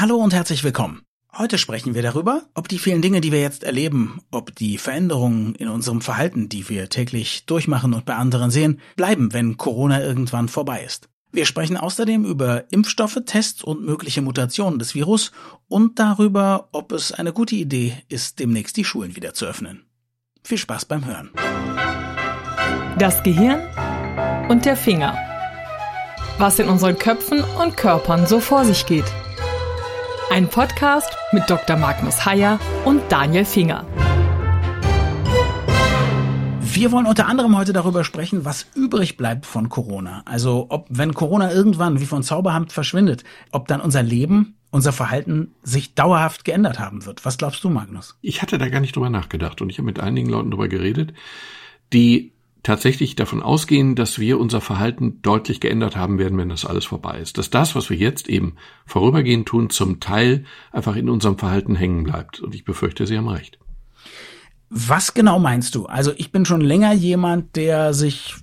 Hallo und herzlich willkommen. Heute sprechen wir darüber, ob die vielen Dinge, die wir jetzt erleben, ob die Veränderungen in unserem Verhalten, die wir täglich durchmachen und bei anderen sehen, bleiben, wenn Corona irgendwann vorbei ist. Wir sprechen außerdem über Impfstoffe, Tests und mögliche Mutationen des Virus und darüber, ob es eine gute Idee ist, demnächst die Schulen wieder zu öffnen. Viel Spaß beim Hören. Das Gehirn und der Finger. Was in unseren Köpfen und Körpern so vor sich geht. Ein Podcast mit Dr. Magnus Heyer und Daniel Finger. Wir wollen unter anderem heute darüber sprechen, was übrig bleibt von Corona. Also ob, wenn Corona irgendwann wie von Zauberhand verschwindet, ob dann unser Leben, unser Verhalten sich dauerhaft geändert haben wird. Was glaubst du, Magnus? Ich hatte da gar nicht drüber nachgedacht und ich habe mit einigen Leuten drüber geredet, die tatsächlich davon ausgehen, dass wir unser Verhalten deutlich geändert haben werden, wenn das alles vorbei ist. Dass das, was wir jetzt eben vorübergehend tun, zum Teil einfach in unserem Verhalten hängen bleibt. Und ich befürchte, Sie haben recht. Was genau meinst du? Also ich bin schon länger jemand, der sich,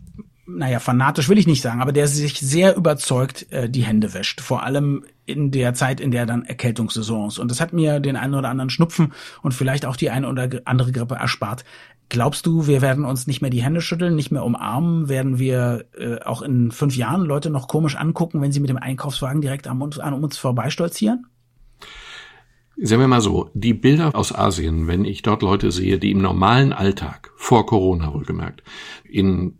naja, fanatisch will ich nicht sagen, aber der sich sehr überzeugt äh, die Hände wäscht. Vor allem in der Zeit, in der dann Erkältungssaison ist. Und das hat mir den einen oder anderen Schnupfen und vielleicht auch die eine oder andere Grippe erspart. Glaubst du, wir werden uns nicht mehr die Hände schütteln, nicht mehr umarmen? Werden wir äh, auch in fünf Jahren Leute noch komisch angucken, wenn sie mit dem Einkaufswagen direkt uns, an uns vorbeistolzieren? Sagen wir mal so, die Bilder aus Asien, wenn ich dort Leute sehe, die im normalen Alltag, vor Corona wohlgemerkt, in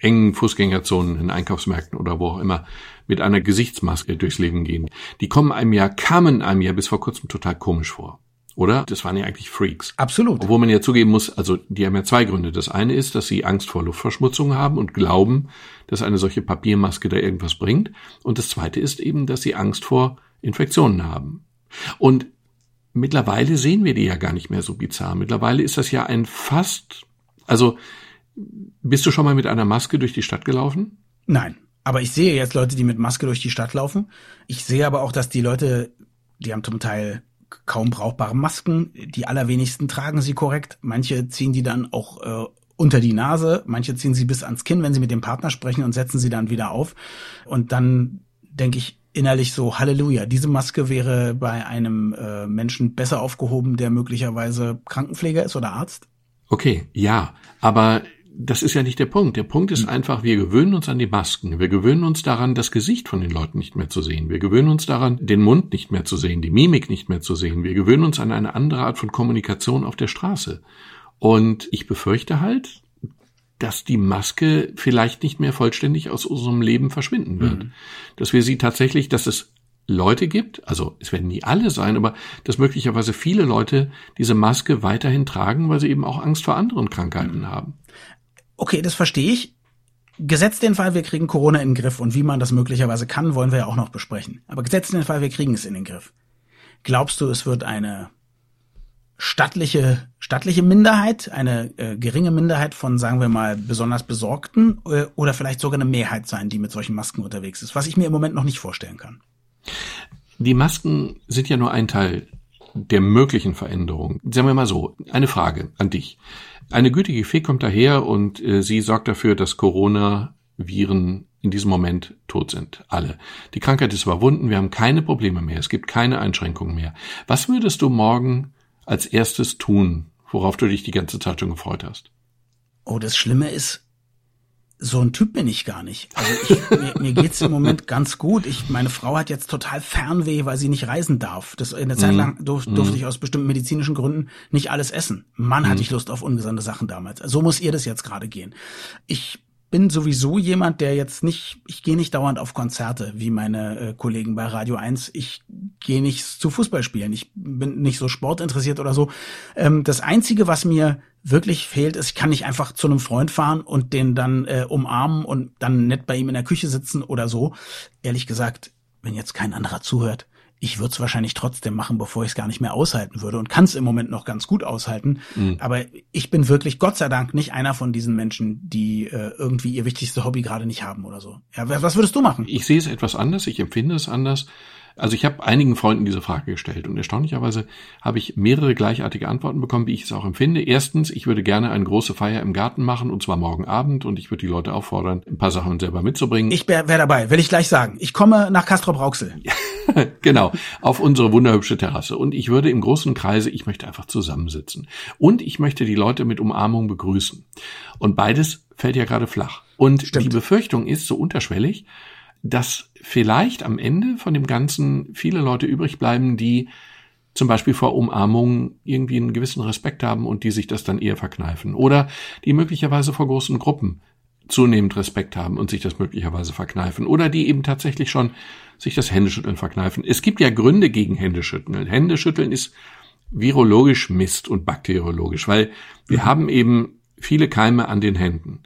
engen Fußgängerzonen, in Einkaufsmärkten oder wo auch immer, mit einer Gesichtsmaske durchs Leben gehen, die kommen einem ja, kamen einem ja bis vor kurzem total komisch vor. Oder? Das waren ja eigentlich Freaks. Absolut. Obwohl man ja zugeben muss, also die haben ja zwei Gründe. Das eine ist, dass sie Angst vor Luftverschmutzung haben und glauben, dass eine solche Papiermaske da irgendwas bringt. Und das zweite ist eben, dass sie Angst vor Infektionen haben. Und mittlerweile sehen wir die ja gar nicht mehr so bizarr. Mittlerweile ist das ja ein fast, also bist du schon mal mit einer Maske durch die Stadt gelaufen? Nein. Aber ich sehe jetzt Leute, die mit Maske durch die Stadt laufen. Ich sehe aber auch, dass die Leute, die haben zum Teil kaum brauchbare Masken. Die allerwenigsten tragen sie korrekt. Manche ziehen die dann auch äh, unter die Nase. Manche ziehen sie bis ans Kinn, wenn sie mit dem Partner sprechen und setzen sie dann wieder auf. Und dann denke ich, innerlich so, Halleluja, diese Maske wäre bei einem äh, Menschen besser aufgehoben, der möglicherweise Krankenpfleger ist oder Arzt? Okay, ja, aber das ist ja nicht der Punkt. Der Punkt ist hm. einfach, wir gewöhnen uns an die Masken. Wir gewöhnen uns daran, das Gesicht von den Leuten nicht mehr zu sehen. Wir gewöhnen uns daran, den Mund nicht mehr zu sehen, die Mimik nicht mehr zu sehen. Wir gewöhnen uns an eine andere Art von Kommunikation auf der Straße. Und ich befürchte halt, dass die Maske vielleicht nicht mehr vollständig aus unserem Leben verschwinden wird. Mhm. Dass wir sie tatsächlich, dass es Leute gibt, also es werden nie alle sein, aber dass möglicherweise viele Leute diese Maske weiterhin tragen, weil sie eben auch Angst vor anderen Krankheiten mhm. haben. Okay, das verstehe ich. Gesetzt den Fall, wir kriegen Corona in den Griff und wie man das möglicherweise kann, wollen wir ja auch noch besprechen. Aber gesetzt den Fall, wir kriegen es in den Griff. Glaubst du, es wird eine stattliche, stattliche Minderheit, eine äh, geringe Minderheit von, sagen wir mal, besonders Besorgten äh, oder vielleicht sogar eine Mehrheit sein, die mit solchen Masken unterwegs ist, was ich mir im Moment noch nicht vorstellen kann. Die Masken sind ja nur ein Teil der möglichen Veränderung. Sagen wir mal so, eine Frage an dich. Eine gütige Fee kommt daher und äh, sie sorgt dafür, dass Corona-Viren in diesem Moment tot sind. Alle. Die Krankheit ist überwunden, wir haben keine Probleme mehr, es gibt keine Einschränkungen mehr. Was würdest du morgen als erstes tun, worauf du dich die ganze Zeit schon gefreut hast? Oh, das Schlimme ist, so ein Typ bin ich gar nicht. Also ich, mir, mir geht's im Moment ganz gut. Ich, meine Frau hat jetzt total Fernweh, weil sie nicht reisen darf. Das, eine Zeit mhm. lang durf, durfte mm. ich aus bestimmten medizinischen Gründen nicht alles essen. Mann, hatte mhm. ich Lust auf ungesunde Sachen damals. So muss ihr das jetzt gerade gehen. Ich bin sowieso jemand, der jetzt nicht, ich gehe nicht dauernd auf Konzerte wie meine äh, Kollegen bei Radio 1. Ich gehe nicht zu Fußballspielen. Ich bin nicht so sportinteressiert oder so. Ähm, das Einzige, was mir wirklich fehlt, ist, ich kann nicht einfach zu einem Freund fahren und den dann äh, umarmen und dann nett bei ihm in der Küche sitzen oder so. Ehrlich gesagt, wenn jetzt kein anderer zuhört, ich würde es wahrscheinlich trotzdem machen, bevor ich es gar nicht mehr aushalten würde und kann es im Moment noch ganz gut aushalten. Mhm. Aber ich bin wirklich, Gott sei Dank, nicht einer von diesen Menschen, die äh, irgendwie ihr wichtigstes Hobby gerade nicht haben oder so. Ja, was würdest du machen? Ich sehe es etwas anders, ich empfinde es anders. Also ich habe einigen Freunden diese Frage gestellt und erstaunlicherweise habe ich mehrere gleichartige Antworten bekommen, wie ich es auch empfinde. Erstens, ich würde gerne eine große Feier im Garten machen und zwar morgen Abend und ich würde die Leute auffordern, ein paar Sachen selber mitzubringen. Ich wäre wär dabei, will ich gleich sagen. Ich komme nach Castro Brauxel. genau, auf unsere wunderhübsche Terrasse. Und ich würde im großen Kreise, ich möchte einfach zusammensitzen. Und ich möchte die Leute mit Umarmung begrüßen. Und beides fällt ja gerade flach. Und Stimmt. die Befürchtung ist so unterschwellig, dass vielleicht am Ende von dem Ganzen viele Leute übrig bleiben, die zum Beispiel vor Umarmungen irgendwie einen gewissen Respekt haben und die sich das dann eher verkneifen. Oder die möglicherweise vor großen Gruppen zunehmend Respekt haben und sich das möglicherweise verkneifen. Oder die eben tatsächlich schon sich das Händeschütteln verkneifen. Es gibt ja Gründe gegen Händeschütteln. Händeschütteln ist virologisch Mist und bakteriologisch, weil wir mhm. haben eben viele Keime an den Händen.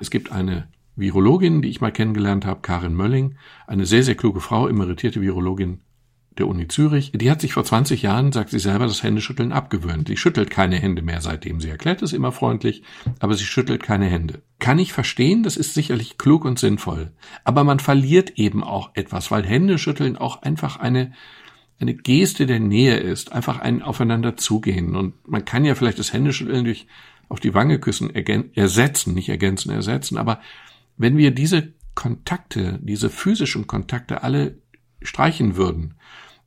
Es gibt eine Virologin, die ich mal kennengelernt habe, Karin Mölling, eine sehr, sehr kluge Frau, emeritierte Virologin der Uni Zürich, die hat sich vor 20 Jahren, sagt sie selber, das Händeschütteln abgewöhnt. Sie schüttelt keine Hände mehr seitdem. Sie erklärt es immer freundlich, aber sie schüttelt keine Hände. Kann ich verstehen, das ist sicherlich klug und sinnvoll. Aber man verliert eben auch etwas, weil Händeschütteln auch einfach eine, eine Geste der Nähe ist, einfach ein Aufeinander zugehen. Und man kann ja vielleicht das Händeschütteln durch auf die Wange küssen ersetzen, nicht ergänzen, ersetzen. Aber wenn wir diese Kontakte, diese physischen Kontakte alle streichen würden,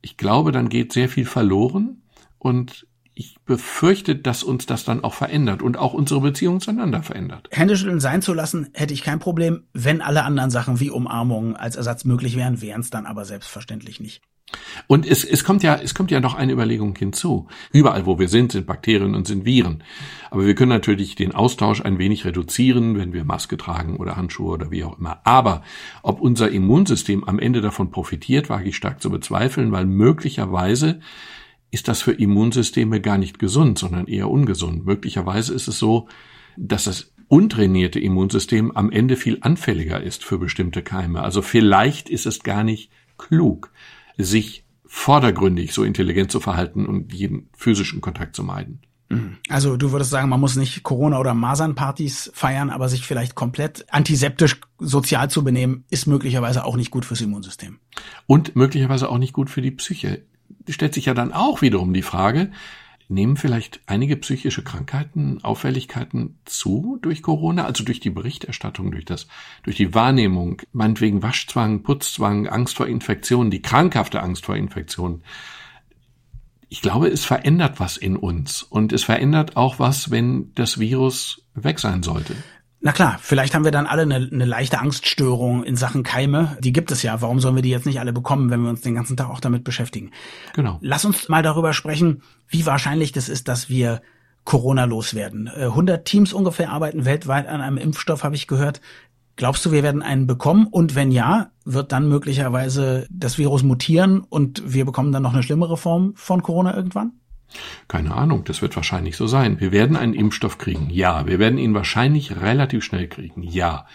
ich glaube, dann geht sehr viel verloren und ich befürchte, dass uns das dann auch verändert und auch unsere Beziehung zueinander verändert. Händeschütteln sein zu lassen, hätte ich kein Problem. Wenn alle anderen Sachen wie Umarmungen als Ersatz möglich wären, wären es dann aber selbstverständlich nicht. Und es, es kommt ja, es kommt ja noch eine Überlegung hinzu. Überall, wo wir sind, sind Bakterien und sind Viren. Aber wir können natürlich den Austausch ein wenig reduzieren, wenn wir Maske tragen oder Handschuhe oder wie auch immer. Aber ob unser Immunsystem am Ende davon profitiert, wage ich stark zu bezweifeln, weil möglicherweise ist das für Immunsysteme gar nicht gesund, sondern eher ungesund. Möglicherweise ist es so, dass das untrainierte Immunsystem am Ende viel anfälliger ist für bestimmte Keime. Also vielleicht ist es gar nicht klug, sich vordergründig so intelligent zu verhalten und jeden physischen Kontakt zu meiden. Mhm. Also du würdest sagen, man muss nicht Corona- oder Masernpartys feiern, aber sich vielleicht komplett antiseptisch sozial zu benehmen, ist möglicherweise auch nicht gut fürs Immunsystem. Und möglicherweise auch nicht gut für die Psyche. Stellt sich ja dann auch wiederum die Frage, Nehmen vielleicht einige psychische Krankheiten, Auffälligkeiten zu durch Corona, also durch die Berichterstattung, durch das, durch die Wahrnehmung, meinetwegen Waschzwang, Putzzwang, Angst vor Infektionen, die krankhafte Angst vor Infektionen. Ich glaube, es verändert was in uns und es verändert auch was, wenn das Virus weg sein sollte. Na klar, vielleicht haben wir dann alle eine, eine leichte Angststörung in Sachen Keime. Die gibt es ja. Warum sollen wir die jetzt nicht alle bekommen, wenn wir uns den ganzen Tag auch damit beschäftigen? Genau. Lass uns mal darüber sprechen, wie wahrscheinlich das ist, dass wir Corona loswerden. 100 äh, Teams ungefähr arbeiten weltweit an einem Impfstoff, habe ich gehört. Glaubst du, wir werden einen bekommen? Und wenn ja, wird dann möglicherweise das Virus mutieren und wir bekommen dann noch eine schlimmere Form von Corona irgendwann? Keine Ahnung, das wird wahrscheinlich so sein. Wir werden einen Impfstoff kriegen, ja. Wir werden ihn wahrscheinlich relativ schnell kriegen, ja.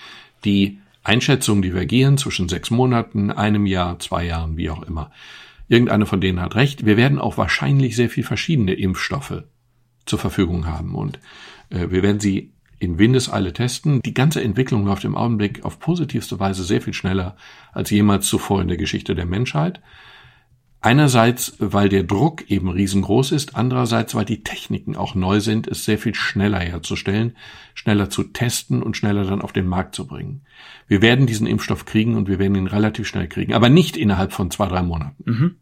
Die Einschätzungen divergieren zwischen sechs Monaten, einem Jahr, zwei Jahren, wie auch immer. Irgendeine von denen hat recht. Wir werden auch wahrscheinlich sehr viel verschiedene Impfstoffe zur Verfügung haben und äh, wir werden sie in Windeseile testen. Die ganze Entwicklung läuft im Augenblick auf positivste Weise sehr viel schneller als jemals zuvor in der Geschichte der Menschheit. Einerseits, weil der Druck eben riesengroß ist, andererseits, weil die Techniken auch neu sind, es sehr viel schneller herzustellen, schneller zu testen und schneller dann auf den Markt zu bringen. Wir werden diesen Impfstoff kriegen und wir werden ihn relativ schnell kriegen, aber nicht innerhalb von zwei, drei Monaten. Mhm.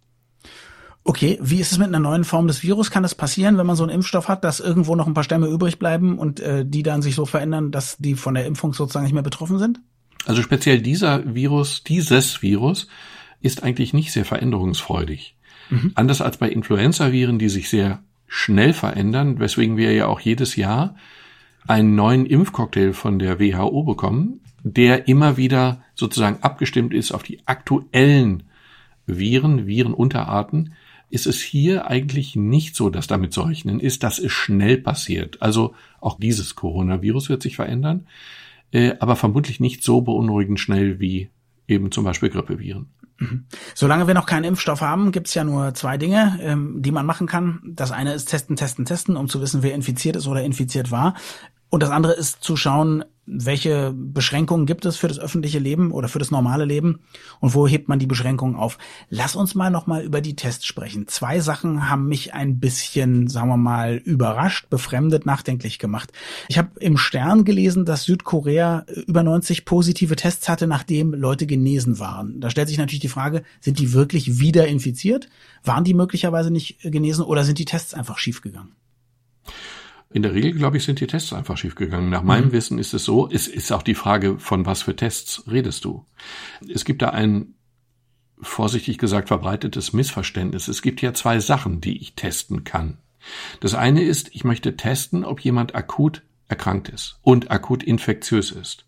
Okay, wie ist es mit einer neuen Form des Virus? Kann das passieren, wenn man so einen Impfstoff hat, dass irgendwo noch ein paar Stämme übrig bleiben und äh, die dann sich so verändern, dass die von der Impfung sozusagen nicht mehr betroffen sind? Also speziell dieser Virus, dieses Virus, ist eigentlich nicht sehr veränderungsfreudig. Mhm. Anders als bei Influenza-Viren, die sich sehr schnell verändern, weswegen wir ja auch jedes Jahr einen neuen Impfcocktail von der WHO bekommen, der immer wieder sozusagen abgestimmt ist auf die aktuellen Viren, Virenunterarten, ist es hier eigentlich nicht so, dass damit zu rechnen ist, dass es schnell passiert. Also auch dieses Coronavirus wird sich verändern, äh, aber vermutlich nicht so beunruhigend schnell wie eben zum Beispiel Grippeviren. Mhm. Solange wir noch keinen Impfstoff haben, gibt's ja nur zwei Dinge, ähm, die man machen kann. Das eine ist testen, testen, testen, um zu wissen, wer infiziert ist oder infiziert war. Und das andere ist zu schauen, welche Beschränkungen gibt es für das öffentliche Leben oder für das normale Leben und wo hebt man die Beschränkungen auf. Lass uns mal nochmal über die Tests sprechen. Zwei Sachen haben mich ein bisschen, sagen wir mal, überrascht, befremdet, nachdenklich gemacht. Ich habe im Stern gelesen, dass Südkorea über 90 positive Tests hatte, nachdem Leute genesen waren. Da stellt sich natürlich die Frage, sind die wirklich wieder infiziert? Waren die möglicherweise nicht genesen oder sind die Tests einfach schiefgegangen? In der Regel, glaube ich, sind die Tests einfach schiefgegangen. Nach meinem mhm. Wissen ist es so, es ist auch die Frage, von was für Tests redest du. Es gibt da ein, vorsichtig gesagt, verbreitetes Missverständnis. Es gibt ja zwei Sachen, die ich testen kann. Das eine ist, ich möchte testen, ob jemand akut erkrankt ist und akut infektiös ist.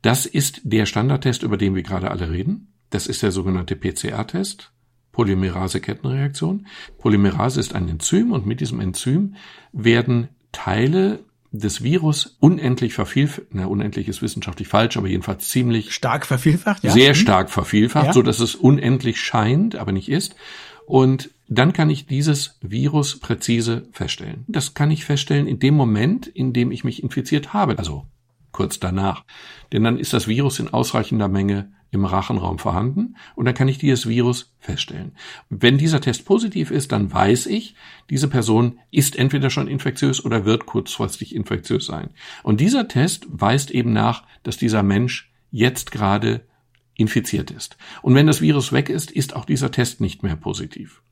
Das ist der Standardtest, über den wir gerade alle reden. Das ist der sogenannte PCR-Test. Polymerase-Kettenreaktion. Polymerase ist ein Enzym und mit diesem Enzym werden Teile des Virus unendlich vervielfacht, na, unendlich ist wissenschaftlich falsch, aber jedenfalls ziemlich stark vervielfacht, ja. Sehr mhm. stark vervielfacht, ja. so dass es unendlich scheint, aber nicht ist. Und dann kann ich dieses Virus präzise feststellen. Das kann ich feststellen in dem Moment, in dem ich mich infiziert habe, also kurz danach. Denn dann ist das Virus in ausreichender Menge im Rachenraum vorhanden und dann kann ich dieses Virus feststellen. Wenn dieser Test positiv ist, dann weiß ich, diese Person ist entweder schon infektiös oder wird kurzfristig infektiös sein. Und dieser Test weist eben nach, dass dieser Mensch jetzt gerade infiziert ist. Und wenn das Virus weg ist, ist auch dieser Test nicht mehr positiv.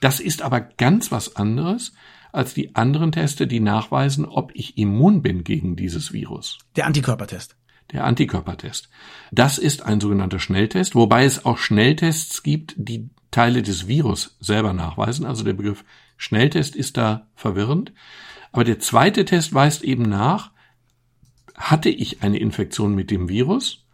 Das ist aber ganz was anderes als die anderen Teste, die nachweisen, ob ich immun bin gegen dieses Virus. Der Antikörpertest der Antikörpertest. Das ist ein sogenannter Schnelltest, wobei es auch Schnelltests gibt, die Teile des Virus selber nachweisen. Also der Begriff Schnelltest ist da verwirrend. Aber der zweite Test weist eben nach, hatte ich eine Infektion mit dem Virus,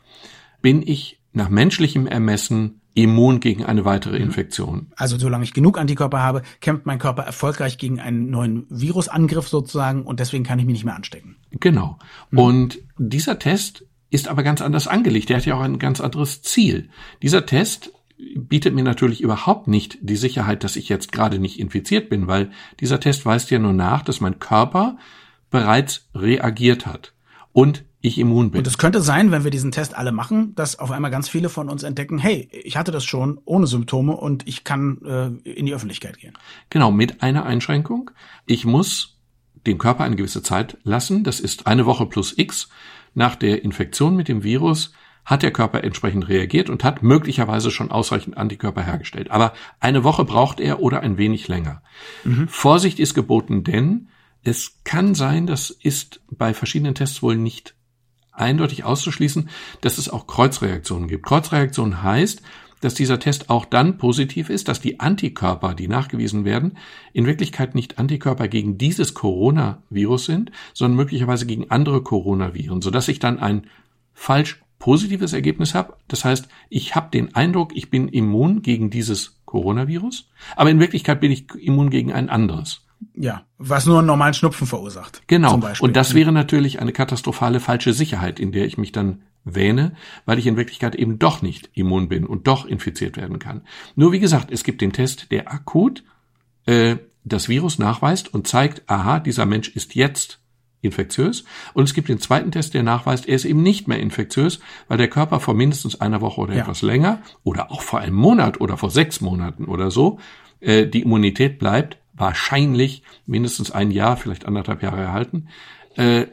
bin ich nach menschlichem Ermessen immun gegen eine weitere mhm. Infektion. Also solange ich genug Antikörper habe, kämpft mein Körper erfolgreich gegen einen neuen Virusangriff sozusagen und deswegen kann ich mich nicht mehr anstecken. Genau. Mhm. Und dieser Test ist aber ganz anders angelegt. Der hat ja auch ein ganz anderes Ziel. Dieser Test bietet mir natürlich überhaupt nicht die Sicherheit, dass ich jetzt gerade nicht infiziert bin, weil dieser Test weist ja nur nach, dass mein Körper bereits reagiert hat und ich immun bin. Und es könnte sein, wenn wir diesen Test alle machen, dass auf einmal ganz viele von uns entdecken, hey, ich hatte das schon ohne Symptome und ich kann äh, in die Öffentlichkeit gehen. Genau, mit einer Einschränkung. Ich muss dem Körper eine gewisse Zeit lassen. Das ist eine Woche plus X. Nach der Infektion mit dem Virus hat der Körper entsprechend reagiert und hat möglicherweise schon ausreichend Antikörper hergestellt. Aber eine Woche braucht er oder ein wenig länger. Mhm. Vorsicht ist geboten, denn es kann sein, das ist bei verschiedenen Tests wohl nicht eindeutig auszuschließen, dass es auch Kreuzreaktionen gibt. Kreuzreaktion heißt, dass dieser Test auch dann positiv ist, dass die Antikörper, die nachgewiesen werden, in Wirklichkeit nicht Antikörper gegen dieses Coronavirus sind, sondern möglicherweise gegen andere Coronaviren, sodass ich dann ein falsch positives Ergebnis habe. Das heißt, ich habe den Eindruck, ich bin immun gegen dieses Coronavirus, aber in Wirklichkeit bin ich immun gegen ein anderes. Ja, was nur einen normalen Schnupfen verursacht. Genau. Und das wäre natürlich eine katastrophale falsche Sicherheit, in der ich mich dann wähne, weil ich in Wirklichkeit eben doch nicht immun bin und doch infiziert werden kann. Nur wie gesagt, es gibt den Test, der akut äh, das Virus nachweist und zeigt, aha, dieser Mensch ist jetzt infektiös. Und es gibt den zweiten Test, der nachweist, er ist eben nicht mehr infektiös, weil der Körper vor mindestens einer Woche oder ja. etwas länger oder auch vor einem Monat oder vor sechs Monaten oder so äh, die Immunität bleibt wahrscheinlich mindestens ein Jahr, vielleicht anderthalb Jahre erhalten. Äh,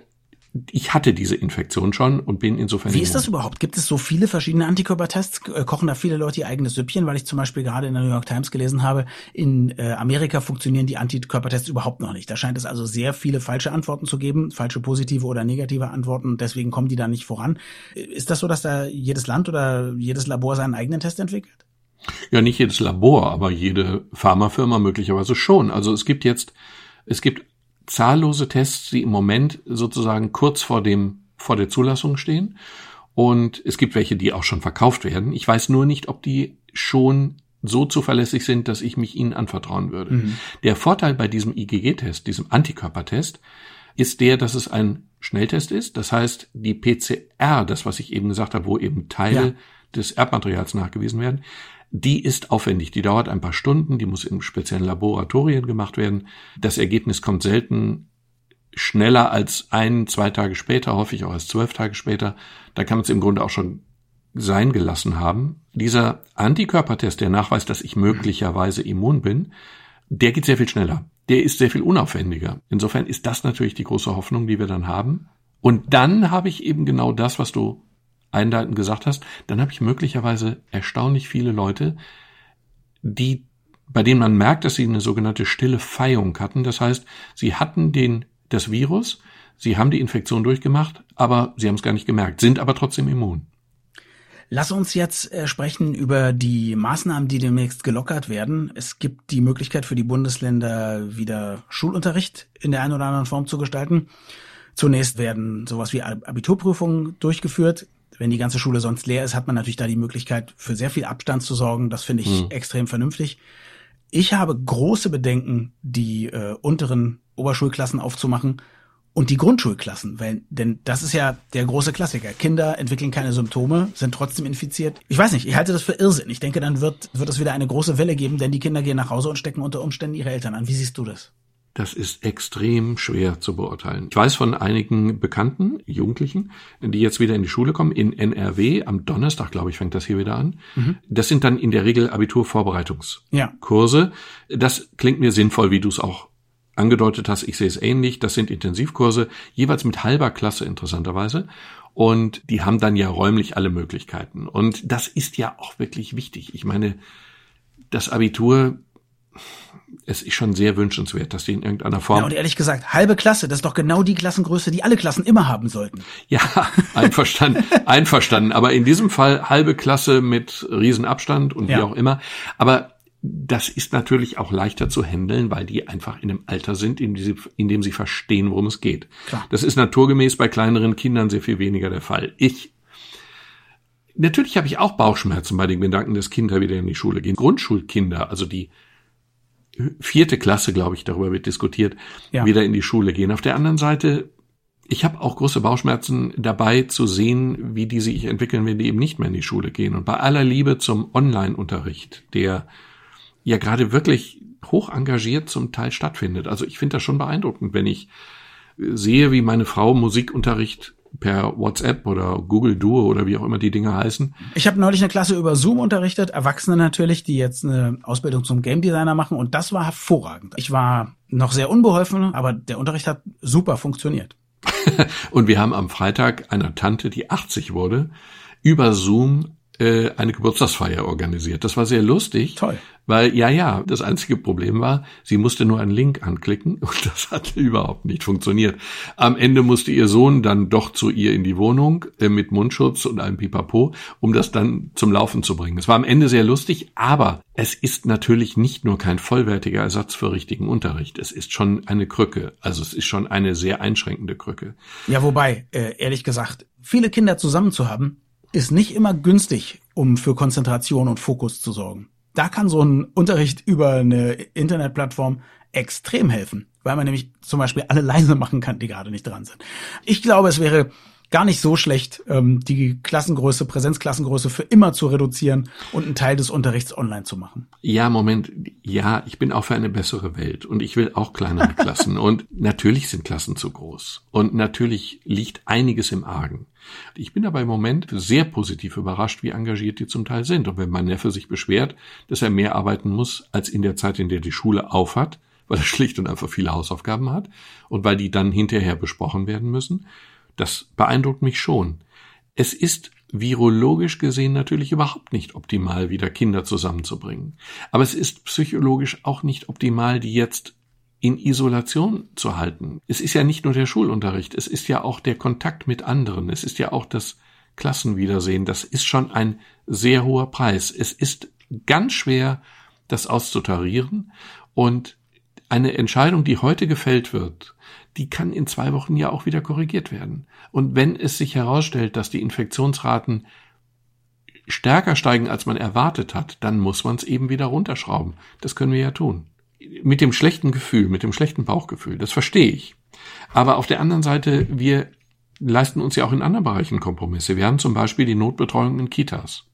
ich hatte diese Infektion schon und bin insofern. Wie ist das überhaupt? Gibt es so viele verschiedene Antikörpertests? Äh, kochen da viele Leute ihr eigenes Süppchen? Weil ich zum Beispiel gerade in der New York Times gelesen habe, in äh, Amerika funktionieren die Antikörpertests überhaupt noch nicht. Da scheint es also sehr viele falsche Antworten zu geben, falsche positive oder negative Antworten. Und deswegen kommen die da nicht voran. Ist das so, dass da jedes Land oder jedes Labor seinen eigenen Test entwickelt? Ja, nicht jedes Labor, aber jede Pharmafirma möglicherweise schon. Also es gibt jetzt, es gibt zahllose Tests, die im Moment sozusagen kurz vor dem, vor der Zulassung stehen. Und es gibt welche, die auch schon verkauft werden. Ich weiß nur nicht, ob die schon so zuverlässig sind, dass ich mich ihnen anvertrauen würde. Mhm. Der Vorteil bei diesem IgG-Test, diesem Antikörpertest, ist der, dass es ein Schnelltest ist. Das heißt, die PCR, das, was ich eben gesagt habe, wo eben Teile ja. des Erbmaterials nachgewiesen werden, die ist aufwendig, die dauert ein paar Stunden, die muss in speziellen Laboratorien gemacht werden. Das Ergebnis kommt selten schneller als ein, zwei Tage später, häufig auch erst zwölf Tage später. Da kann man es im Grunde auch schon sein gelassen haben. Dieser Antikörpertest, der nachweist, dass ich möglicherweise immun bin, der geht sehr viel schneller. Der ist sehr viel unaufwendiger. Insofern ist das natürlich die große Hoffnung, die wir dann haben. Und dann habe ich eben genau das, was du einleitend gesagt hast. Dann habe ich möglicherweise erstaunlich viele Leute, die, bei denen man merkt, dass sie eine sogenannte stille Feihung hatten. Das heißt, sie hatten den, das Virus, sie haben die Infektion durchgemacht, aber sie haben es gar nicht gemerkt, sind aber trotzdem immun. Lass uns jetzt äh, sprechen über die Maßnahmen, die demnächst gelockert werden. Es gibt die Möglichkeit für die Bundesländer wieder Schulunterricht in der einen oder anderen Form zu gestalten. Zunächst werden sowas wie Abiturprüfungen durchgeführt. Wenn die ganze Schule sonst leer ist, hat man natürlich da die Möglichkeit, für sehr viel Abstand zu sorgen. Das finde ich mhm. extrem vernünftig. Ich habe große Bedenken, die äh, unteren Oberschulklassen aufzumachen und die Grundschulklassen, weil, denn das ist ja der große Klassiker. Kinder entwickeln keine Symptome, sind trotzdem infiziert. Ich weiß nicht, ich halte das für Irrsinn. Ich denke, dann wird, wird es wieder eine große Welle geben, denn die Kinder gehen nach Hause und stecken unter Umständen ihre Eltern an. Wie siehst du das? Das ist extrem schwer zu beurteilen. Ich weiß von einigen Bekannten, Jugendlichen, die jetzt wieder in die Schule kommen, in NRW, am Donnerstag, glaube ich, fängt das hier wieder an. Mhm. Das sind dann in der Regel Abiturvorbereitungskurse. Ja. Das klingt mir sinnvoll, wie du es auch angedeutet hast, ich sehe es ähnlich, das sind Intensivkurse, jeweils mit halber Klasse interessanterweise. Und die haben dann ja räumlich alle Möglichkeiten. Und das ist ja auch wirklich wichtig. Ich meine, das Abitur, es ist schon sehr wünschenswert, dass die in irgendeiner Form. Ja, und ehrlich gesagt, halbe Klasse, das ist doch genau die Klassengröße, die alle Klassen immer haben sollten. Ja, einverstanden, einverstanden. Aber in diesem Fall halbe Klasse mit Riesenabstand und ja. wie auch immer. Aber das ist natürlich auch leichter zu handeln, weil die einfach in einem Alter sind, in, dem sie, in dem sie verstehen, worum es geht. Klar. Das ist naturgemäß bei kleineren Kindern sehr viel weniger der Fall. Ich Natürlich habe ich auch Bauchschmerzen bei den Gedanken, dass Kinder wieder in die Schule gehen. Grundschulkinder, also die vierte Klasse, glaube ich, darüber wird diskutiert, ja. wieder in die Schule gehen. Auf der anderen Seite, ich habe auch große Bauchschmerzen dabei zu sehen, wie die sich entwickeln, wenn die eben nicht mehr in die Schule gehen. Und bei aller Liebe zum Online-Unterricht, der ja gerade wirklich hoch engagiert zum Teil stattfindet. Also ich finde das schon beeindruckend, wenn ich sehe, wie meine Frau Musikunterricht per WhatsApp oder Google Duo oder wie auch immer die Dinge heißen. Ich habe neulich eine Klasse über Zoom unterrichtet, Erwachsene natürlich, die jetzt eine Ausbildung zum Game Designer machen und das war hervorragend. Ich war noch sehr unbeholfen, aber der Unterricht hat super funktioniert. und wir haben am Freitag einer Tante, die 80 wurde, über Zoom äh, eine Geburtstagsfeier organisiert. Das war sehr lustig. Toll. Weil, ja, ja, das einzige Problem war, sie musste nur einen Link anklicken und das hat überhaupt nicht funktioniert. Am Ende musste ihr Sohn dann doch zu ihr in die Wohnung äh, mit Mundschutz und einem Pipapo, um das dann zum Laufen zu bringen. Es war am Ende sehr lustig, aber es ist natürlich nicht nur kein vollwertiger Ersatz für richtigen Unterricht. Es ist schon eine Krücke. Also es ist schon eine sehr einschränkende Krücke. Ja, wobei, äh, ehrlich gesagt, viele Kinder zusammen zu haben, ist nicht immer günstig, um für Konzentration und Fokus zu sorgen. Da kann so ein Unterricht über eine Internetplattform extrem helfen, weil man nämlich zum Beispiel alle leise machen kann, die gerade nicht dran sind. Ich glaube, es wäre gar nicht so schlecht, ähm, die Klassengröße, Präsenzklassengröße für immer zu reduzieren und einen Teil des Unterrichts online zu machen. Ja, Moment. Ja, ich bin auch für eine bessere Welt und ich will auch kleinere Klassen. und natürlich sind Klassen zu groß. Und natürlich liegt einiges im Argen. Ich bin aber im Moment sehr positiv überrascht, wie engagiert die zum Teil sind. Und wenn mein Neffe sich beschwert, dass er mehr arbeiten muss als in der Zeit, in der die Schule aufhat, weil er schlicht und einfach viele Hausaufgaben hat und weil die dann hinterher besprochen werden müssen, das beeindruckt mich schon. Es ist virologisch gesehen natürlich überhaupt nicht optimal, wieder Kinder zusammenzubringen. Aber es ist psychologisch auch nicht optimal, die jetzt in Isolation zu halten. Es ist ja nicht nur der Schulunterricht, es ist ja auch der Kontakt mit anderen, es ist ja auch das Klassenwiedersehen. Das ist schon ein sehr hoher Preis. Es ist ganz schwer, das auszutarieren und eine Entscheidung, die heute gefällt wird, die kann in zwei Wochen ja auch wieder korrigiert werden. Und wenn es sich herausstellt, dass die Infektionsraten stärker steigen, als man erwartet hat, dann muss man es eben wieder runterschrauben. Das können wir ja tun. Mit dem schlechten Gefühl, mit dem schlechten Bauchgefühl, das verstehe ich. Aber auf der anderen Seite, wir leisten uns ja auch in anderen Bereichen Kompromisse. Wir haben zum Beispiel die Notbetreuung in Kitas.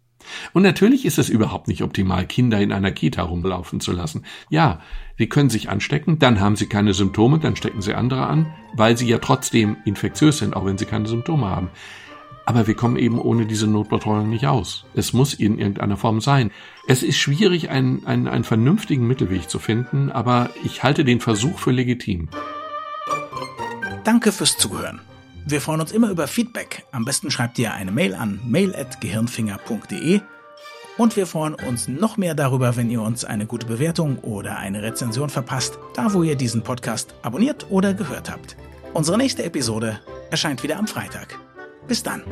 Und natürlich ist es überhaupt nicht optimal, Kinder in einer Kita rumlaufen zu lassen. Ja, sie können sich anstecken, dann haben sie keine Symptome, dann stecken sie andere an, weil sie ja trotzdem infektiös sind, auch wenn sie keine Symptome haben. Aber wir kommen eben ohne diese Notbetreuung nicht aus. Es muss in irgendeiner Form sein. Es ist schwierig, einen, einen, einen vernünftigen Mittelweg zu finden, aber ich halte den Versuch für legitim. Danke fürs Zuhören. Wir freuen uns immer über Feedback. Am besten schreibt ihr eine Mail an mail.gehirnfinger.de und wir freuen uns noch mehr darüber, wenn ihr uns eine gute Bewertung oder eine Rezension verpasst, da wo ihr diesen Podcast abonniert oder gehört habt. Unsere nächste Episode erscheint wieder am Freitag. Bis dann.